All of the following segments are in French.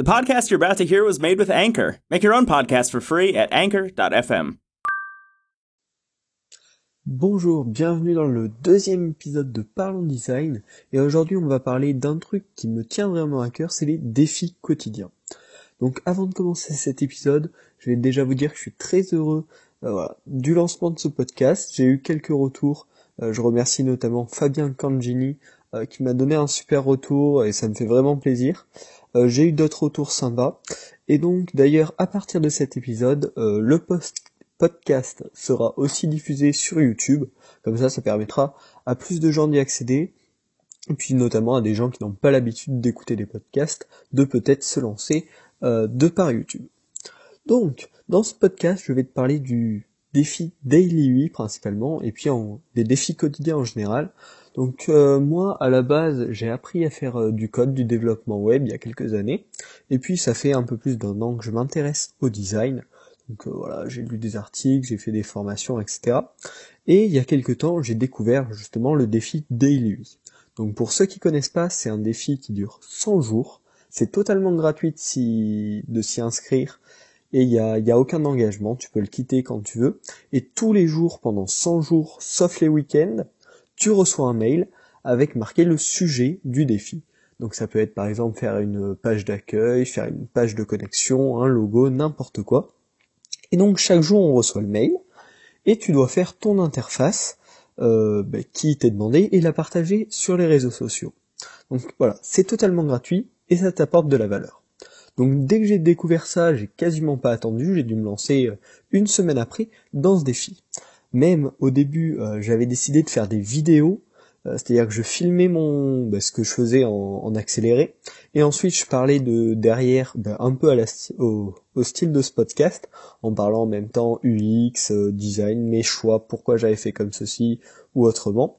The podcast you're about to hear was made with Anchor. Make your own podcast for free at anchor.fm. Bonjour, bienvenue dans le deuxième épisode de Parlons Design. Et aujourd'hui, on va parler d'un truc qui me tient vraiment à cœur, c'est les défis quotidiens. Donc avant de commencer cet épisode, je vais déjà vous dire que je suis très heureux euh, du lancement de ce podcast. J'ai eu quelques retours. Euh, je remercie notamment Fabien Cangini qui m'a donné un super retour et ça me fait vraiment plaisir. Euh, j'ai eu d'autres retours sympas. Et donc d'ailleurs à partir de cet épisode, euh, le podcast sera aussi diffusé sur YouTube. Comme ça, ça permettra à plus de gens d'y accéder. Et puis notamment à des gens qui n'ont pas l'habitude d'écouter des podcasts, de peut-être se lancer de par YouTube. Donc, dans ce podcast, je vais te parler du défi Daily 8 principalement, et puis en, des défis quotidiens en général. Donc euh, moi, à la base, j'ai appris à faire euh, du code, du développement web il y a quelques années. Et puis ça fait un peu plus d'un an que je m'intéresse au design. Donc euh, voilà, j'ai lu des articles, j'ai fait des formations, etc. Et il y a quelques temps, j'ai découvert justement le défi Daily. Donc pour ceux qui connaissent pas, c'est un défi qui dure 100 jours. C'est totalement gratuit de s'y inscrire et il n'y a, y a aucun engagement, tu peux le quitter quand tu veux. Et tous les jours, pendant 100 jours, sauf les week-ends, tu reçois un mail avec marqué le sujet du défi. Donc ça peut être par exemple faire une page d'accueil, faire une page de connexion, un logo, n'importe quoi. Et donc chaque jour on reçoit le mail et tu dois faire ton interface euh, bah, qui t'est demandé et la partager sur les réseaux sociaux. Donc voilà, c'est totalement gratuit et ça t'apporte de la valeur. Donc dès que j'ai découvert ça, j'ai quasiment pas attendu, j'ai dû me lancer euh, une semaine après dans ce défi. Même au début, euh, j'avais décidé de faire des vidéos, euh, c'est-à-dire que je filmais mon bah, ce que je faisais en, accéléré, et ensuite je parlais de derrière bah, un peu au, style de ce podcast, en parlant en même temps UX, euh, design, mes choix, pourquoi j'avais fait comme ceci ou autrement.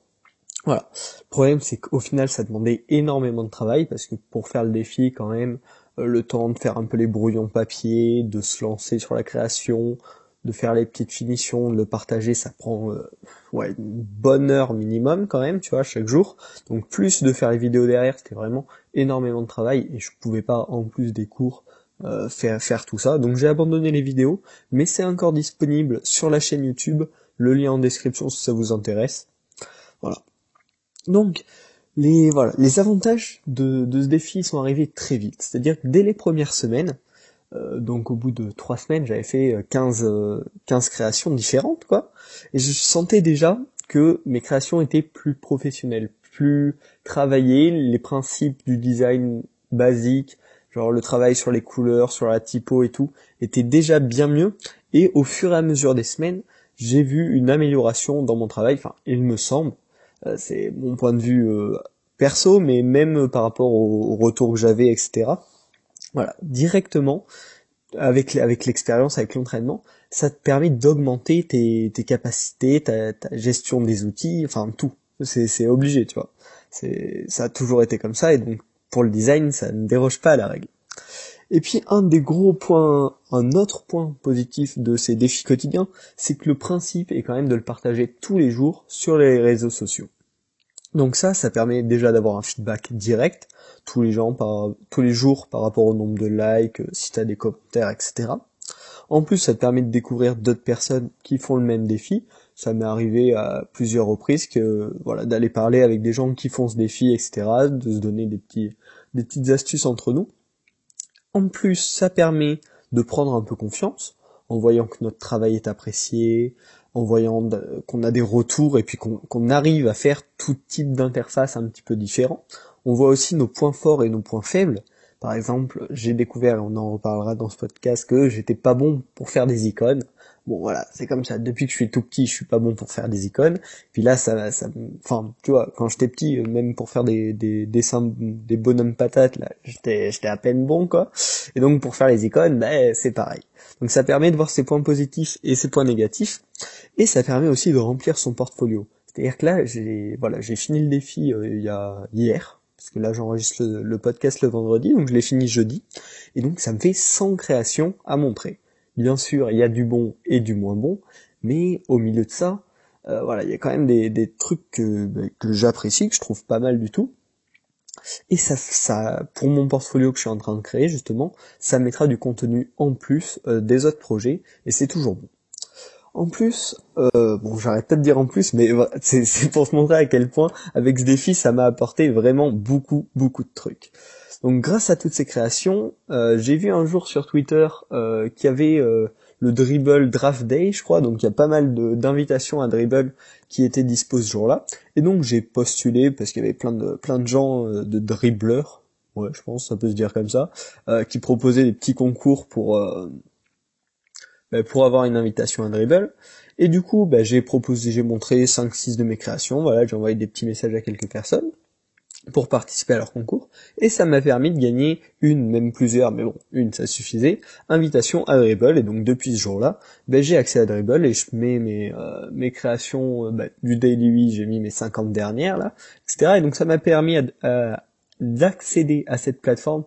Voilà. Le problème c'est qu'au final ça demandait énormément de travail parce que pour faire le défi quand même, le temps de faire un peu les brouillons papier, de se lancer sur la création, de faire les petites finitions, de le partager, ça prend euh, ouais, une bonne heure minimum quand même, tu vois, chaque jour. Donc plus de faire les vidéos derrière, c'était vraiment énormément de travail et je pouvais pas en plus des cours euh, faire, faire tout ça. Donc j'ai abandonné les vidéos, mais c'est encore disponible sur la chaîne YouTube, le lien en description si ça vous intéresse. Voilà. Donc les voilà, les avantages de, de ce défi sont arrivés très vite. C'est-à-dire que dès les premières semaines, donc au bout de trois semaines, j'avais fait 15, euh, 15 euh, créations différentes, quoi. Et je sentais déjà que mes créations étaient plus professionnelles, plus travaillées, les principes du design basique, genre le travail sur les couleurs, sur la typo et tout, étaient déjà bien mieux. Et au fur et à mesure des semaines, j'ai vu une amélioration dans mon travail, enfin, il me semble, c'est mon point de vue perso, mais même par rapport au retour que j'avais, etc. Voilà, directement, avec, l'expérience, avec l'entraînement, ça te permet d'augmenter tes, capacités, ta, gestion des outils, enfin tout. C'est, c'est obligé, tu vois. Ça a toujours été comme ça, et donc pour le design, ça ne déroge pas à la règle. Et puis un des gros points, un autre point positif de ces défis quotidiens, c'est que le principe est quand même de le partager tous les jours sur les réseaux sociaux. Donc ça, ça permet déjà d'avoir un feedback direct tous les gens tous les jours par rapport au nombre de likes, si t'as des commentaires, etc. En plus, ça te permet de découvrir d'autres personnes qui font le même défi. Ça m'est arrivé à plusieurs reprises que, voilà, d'aller parler avec des gens qui font ce défi, etc., de se donner des petits, des petites astuces entre nous. En plus, ça permet de prendre un peu confiance en voyant que notre travail est apprécié, en voyant qu'on a des retours et puis qu'on arrive à faire tout type d'interface un petit peu différent. On voit aussi nos points forts et nos points faibles. Par exemple, j'ai découvert, et on en reparlera dans ce podcast, que j'étais pas bon pour faire des icônes. Bon voilà, c'est comme ça. Depuis que je suis tout petit, je suis pas bon pour faire des icônes. Puis là, ça, ça, enfin, tu vois, quand j'étais petit, même pour faire des, des dessins, des bonhommes patates, là, j'étais, j'étais à peine bon, quoi. Et donc pour faire les icônes, ben c'est pareil. Donc ça permet de voir ses points positifs et ses points négatifs, et ça permet aussi de remplir son portfolio. C'est-à-dire que là, j'ai, voilà, j'ai fini le défi euh, il y a hier, parce que là j'enregistre le, podcast le vendredi, donc je l'ai fini jeudi, et donc ça me fait 100 créations à montrer. Bien sûr, il y a du bon et du moins bon, mais au milieu de ça, euh, voilà, il y a quand même des, trucs bah, que j'apprécie, que je trouve pas mal du tout. Et ça, ça, pour mon portfolio que je suis en train de créer justement, ça mettra du contenu en plus euh, des autres projets et c'est toujours bon. En plus, euh, bon, j'arrête pas de dire en plus, mais c'est pour se montrer à quel point avec ce défi, ça m'a apporté vraiment beaucoup, beaucoup de trucs. Donc, grâce à toutes ces créations, euh, j'ai vu un jour sur Twitter euh, qu'il y avait euh, le Dribble Draft Day, je crois. Donc, il y a pas mal d'invitations à Dribble qui étaient dispo ce jour-là. Et donc, j'ai postulé parce qu'il y avait plein de plein de gens de dribbleurs, ouais, je pense, ça peut se dire comme ça, qui proposaient des petits concours pour bah, pour avoir une invitation à Dribble. Et du coup, bah, j'ai proposé, j'ai montré 5-6 de mes créations, voilà, j'ai envoyé des petits messages à quelques personnes pour participer à leur concours, et ça m'a permis de gagner une, même plusieurs, mais bon, une ça suffisait, invitation à Dribble, et donc depuis ce jour-là, bah, j'ai accès à Dribble et je mets mes, euh, mes créations euh, bah, du Daily 8, j'ai mis mes 50 dernières là, etc. Et donc ça m'a permis d'accéder à cette plateforme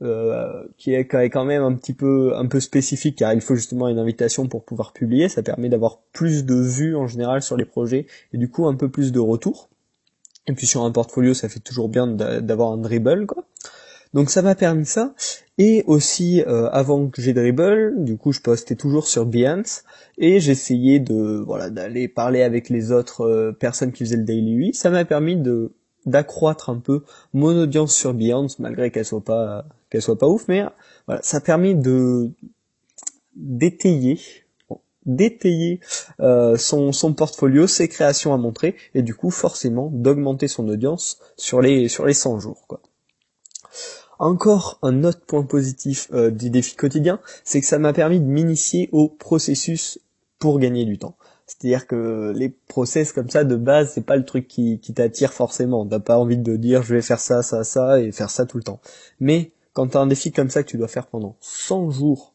euh, qui est quand même un petit peu un peu spécifique car il faut justement une invitation pour pouvoir publier, ça permet d'avoir plus de vues en général sur les projets et du coup un peu plus de retours. Et puis sur un portfolio, ça fait toujours bien d'avoir un dribble quoi. Donc ça m'a permis ça. Et aussi euh, avant que j'ai dribble, du coup je postais toujours sur Behance. Et j'essayais de voilà d'aller parler avec les autres euh, personnes qui faisaient le daily 8, ça m'a permis de d'accroître un peu mon audience sur Behance malgré qu'elle soit pas qu'elle soit pas ouf, mais voilà, ça permet de d'étayer d'étayer euh, son, son portfolio, ses créations à montrer, et du coup forcément d'augmenter son audience sur les sur les 100 jours. Encore un autre point positif euh, du défi quotidien, c'est que ça m'a permis de m'initier au processus pour gagner du temps. C'est-à-dire que les process comme ça de base, c'est pas le truc qui, qui t'attire forcément. T'as pas envie de dire je vais faire ça, ça, ça et faire ça tout le temps. Mais quand t'as un défi comme ça que tu dois faire pendant 100 jours,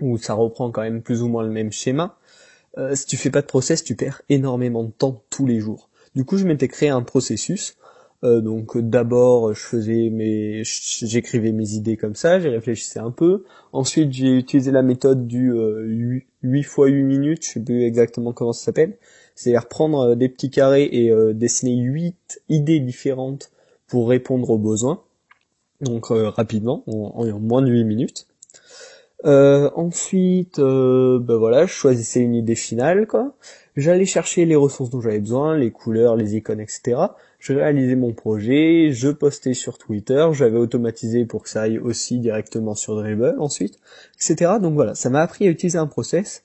où ça reprend quand même plus ou moins le même schéma, euh, si tu fais pas de process, tu perds énormément de temps tous les jours. Du coup, je m'étais créé un processus. Euh, donc d'abord, je faisais mes, j'écrivais mes idées comme ça, j'ai réfléchissais un peu. Ensuite, j'ai utilisé la méthode du 8, 8 x 8 minutes, je sais plus exactement comment ça s'appelle. C'est-à-dire prendre euh, des petits carrés et dessiner 8 idées différentes pour répondre aux besoins donc euh, rapidement, en, moins de 8 minutes. Euh, ensuite, euh, ben voilà, je choisissais une idée finale, quoi. J'allais chercher les ressources dont j'avais besoin, les couleurs, les icônes, etc. Je réalisais mon projet, je postais sur Twitter, j'avais automatisé pour que ça aille aussi directement sur Dribble ensuite, etc. Donc voilà, ça m'a appris à utiliser un process.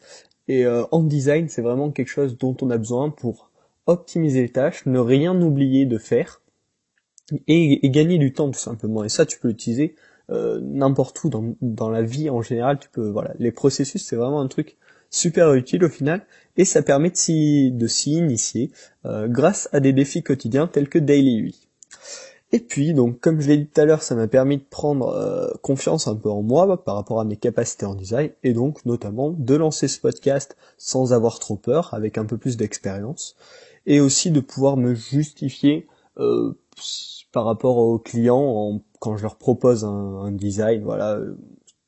Et en design, c'est vraiment quelque chose dont on a besoin pour optimiser les tâches, ne rien oublier de faire, et, gagner du temps tout simplement. Et ça, tu peux l'utiliser euh, n'importe où dans, dans la vie en général. Tu peux, voilà, les processus, c'est vraiment un truc super utile au final, et ça permet de s'y, initier euh, grâce à des défis quotidiens tels que Daily 8. Et puis, donc, comme je l'ai dit tout à l'heure, ça m'a permis de prendre euh, confiance un peu en moi par rapport à mes capacités en design, et donc notamment de lancer ce podcast sans avoir trop peur, avec un peu plus d'expérience, et aussi de pouvoir me justifier par rapport aux clients quand je leur propose un, design, voilà, euh,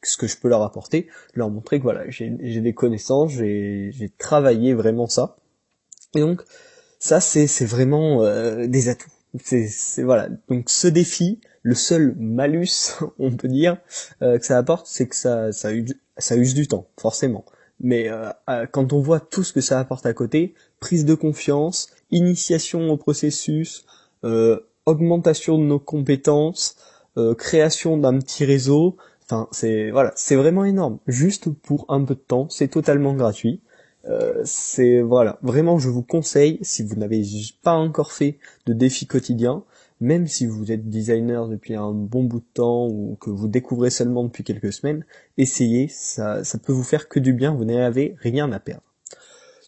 ce que je peux leur apporter, leur montrer que voilà, j'ai des connaissances, j'ai travaillé vraiment ça. Et donc ça c'est vraiment euh, des atouts. C'est voilà. Donc ce défi, le seul malus, on peut dire, euh, que ça apporte, c'est que ça ça ça use du temps, forcément. Mais quand on voit tout ce que ça apporte à côté, prise de confiance, initiation au processus, augmentation de nos compétences, euh, création d'un petit réseau. Enfin, c'est voilà, c'est vraiment énorme. Juste pour un peu de temps, c'est totalement gratuit. Euh, c'est voilà, vraiment, je vous conseille si vous n'avez pas encore fait de défi quotidien, même si vous êtes designer depuis un bon bout de temps ou que vous découvrez seulement depuis quelques semaines, essayez, ça, ça peut vous faire que du bien, vous n'avez rien à perdre.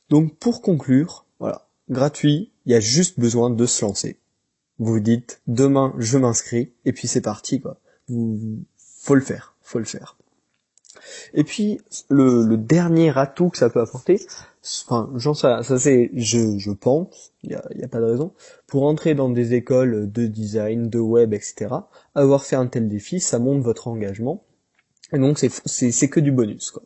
Donc pour conclure, voilà, gratuit, il y a juste besoin de se lancer vous dites demain je m'inscris et puis c'est parti quoi. Vous, faut le faire, faut le faire. Et puis le, dernier atout que ça peut apporter, enfin j'en sais ça c'est je, je pense, il y a, y a, pas de raison, pour entrer dans des écoles de design, de web, etc. Avoir fait un tel défi, ça montre votre engagement. Et donc c'est c'est que du bonus quoi.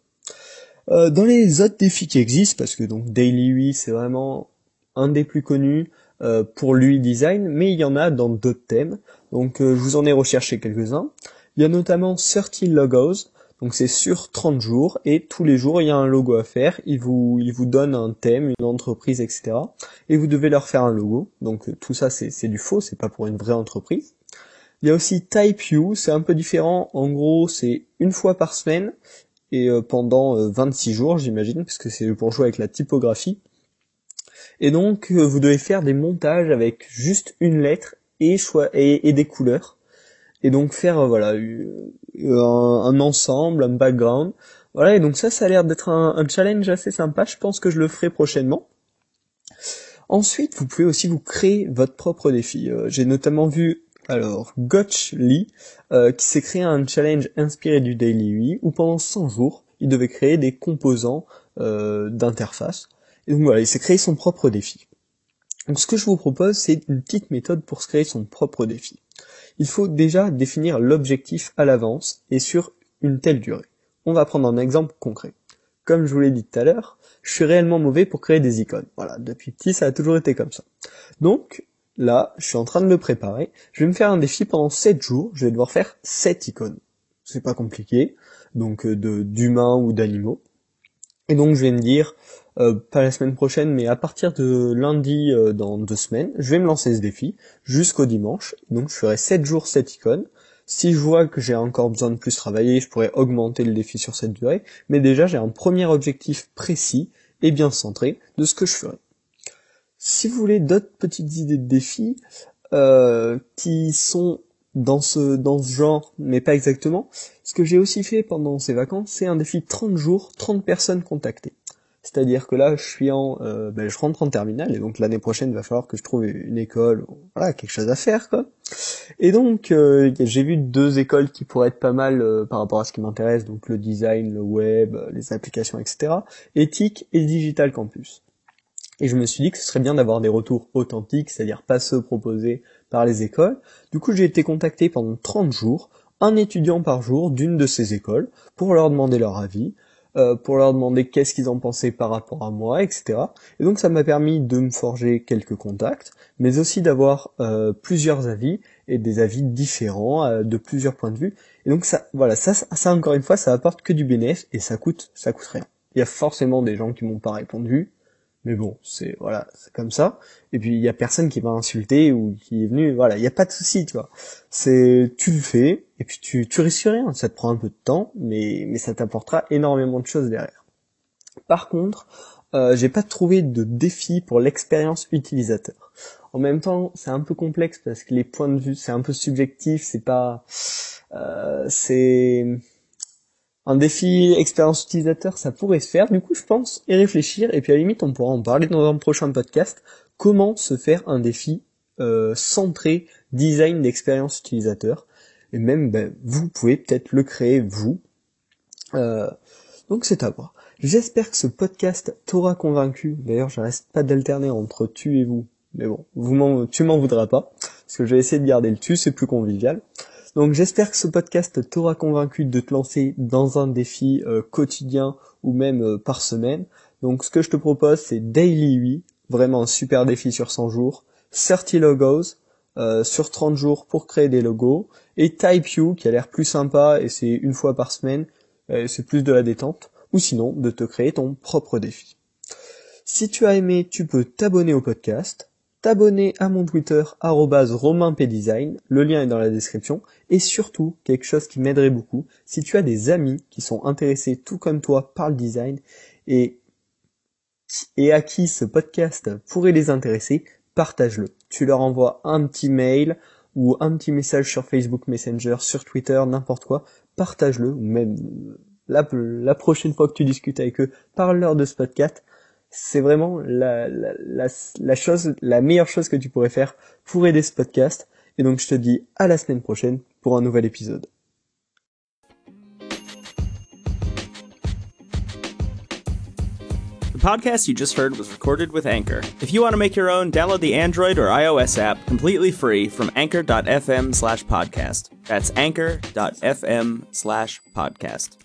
Euh, dans les autres défis qui existent, parce que donc Daily 8 c'est vraiment un des plus connus, euh, pour l'UI design, mais il y en a dans d'autres thèmes. Donc euh, je vous en ai recherché quelques-uns. Il y a notamment 30 logos, donc c'est sur 30 jours et tous les jours il y a un logo à faire. Il vous, il vous donne un thème, une entreprise, etc. Et vous devez leur faire un logo. Donc euh, tout ça c'est du faux, c'est pas pour une vraie entreprise. Il y a aussi Type You, c'est un peu différent. En gros c'est une fois par semaine et euh, pendant 26 euh, jours j'imagine, parce que c'est pour jouer avec la typographie. Et donc vous devez faire des montages avec juste une lettre et, et, et des couleurs et donc faire voilà un, ensemble, un background. Voilà, et donc ça, ça a l'air d'être un, challenge assez sympa. Je pense que je le ferai prochainement. Ensuite, vous pouvez aussi vous créer votre propre défi. Euh, j'ai notamment vu alors Gotch Lee euh, qui s'est créé un challenge inspiré du Daily UI où pendant 100 jours, il devait créer des composants euh, d'interface. Donc voilà, il s'est créé son propre défi. Donc ce que je vous propose, c'est une petite méthode pour se créer son propre défi il faut déjà définir l'objectif à l'avance et sur une telle durée. On va prendre un exemple concret. Comme je vous l'ai dit tout à l'heure, je suis réellement mauvais pour créer des icônes. Voilà, depuis petit, ça a toujours été comme ça. Donc, là, je suis en train de me préparer. Je vais me faire un défi pendant 7 jours. Je vais devoir faire 7 icônes. C'est pas compliqué. Donc, euh, d'humains ou d'animaux. Et donc, je vais me dire, euh, pas la semaine prochaine, mais à partir de lundi euh, dans deux semaines, je vais me lancer ce défi jusqu'au dimanche. Donc je ferai 7 jours 7 icônes. Si je vois que j'ai encore besoin de plus travailler, je pourrais augmenter le défi sur cette durée. Mais déjà, j'ai un premier objectif précis et bien centré de ce que je ferai. Si vous voulez d'autres petites idées de défis euh, qui sont dans ce dans ce genre, mais pas exactement, ce que j'ai aussi fait pendant ces vacances, c'est un défi 30 jours, 30 personnes contactées. C'est-à-dire que là, je suis en, euh, ben, je rentre en terminale et donc l'année prochaine, il va falloir que je trouve une école, voilà, quelque chose à faire, quoi. Et donc, euh, j'ai vu deux écoles qui pourraient être pas mal euh, par rapport à ce qui m'intéresse, donc le design, le web, les applications, etc. Éthique et Digital Campus. Et je me suis dit que ce serait bien d'avoir des retours authentiques, c'est-à-dire pas ceux proposés par les écoles. Du coup, j'ai été contacté pendant 30 jours, un étudiant par jour d'une de ces écoles, pour leur demander leur avis. Euh, pour leur demander qu'est-ce qu'ils en pensaient par rapport à moi, etc. Et donc ça m'a permis de me forger quelques contacts, mais aussi d'avoir euh, plusieurs avis et des avis différents euh, de plusieurs points de vue. Et donc ça, voilà, ça, ça encore une fois, ça apporte que du bénéfice et ça coûte, ça coûte rien. Il y a forcément des gens qui m'ont pas répondu, mais bon, c'est voilà, c'est comme ça. Et puis il y a personne qui m'a insulté ou qui est venu. Voilà, il y a pas de souci, tu vois. C'est tu le fais et puis tu tu risques rien. Ça te prend un peu de temps, mais mais ça t'apportera énormément de choses derrière. Par contre, euh, j'ai pas trouvé de défi pour l'expérience utilisateur. En même temps, c'est un peu complexe parce que les points de vue, c'est un peu subjectif. C'est pas, euh, c'est un défi expérience utilisateur, ça pourrait se faire, du coup je pense, et réfléchir, et puis à la limite on pourra en parler dans un prochain podcast, comment se faire un défi euh, centré design d'expérience utilisateur, et même ben, vous pouvez peut-être le créer vous. Euh, donc c'est à voir. J'espère que ce podcast t'aura convaincu, d'ailleurs je reste pas d'alterner entre tu et vous, mais bon, tu m'en voudras pas, parce que je vais essayer de garder le tu, c'est plus convivial. Donc j'espère que ce podcast t'aura convaincu de te lancer dans un défi euh, quotidien ou même euh, par semaine. Donc ce que je te propose c'est Daily 8, vraiment un super défi sur 100 jours, 30 logos euh, sur 30 jours pour créer des logos, et Type You qui a l'air plus sympa et c'est une fois par semaine, c'est plus de la détente, ou sinon de te créer ton propre défi. Si tu as aimé, tu peux t'abonner au podcast, t'abonner à mon Twitter @romainpdesign, le lien est dans la description, et surtout quelque chose qui m'aiderait beaucoup, si tu as des amis qui sont intéressés tout comme toi par le design et à qui ce podcast pourrait les intéresser, partage-le. Tu leur envoies un petit mail ou un petit message sur Facebook Messenger, sur Twitter, n'importe quoi, partage-le, ou même la, la prochaine fois que tu discutes avec eux, parle-leur de ce podcast, c'est vraiment la, chose, la meilleure chose que tu pourrais faire pour aider ce podcast. Et donc je te dis à la semaine prochaine pour un nouvel épisode. The podcast you just heard was recorded with Anchor. If you want to make your own, download the Android or iOS app completely free from anchor.fm slash podcast. That's anchor.fm slash podcast.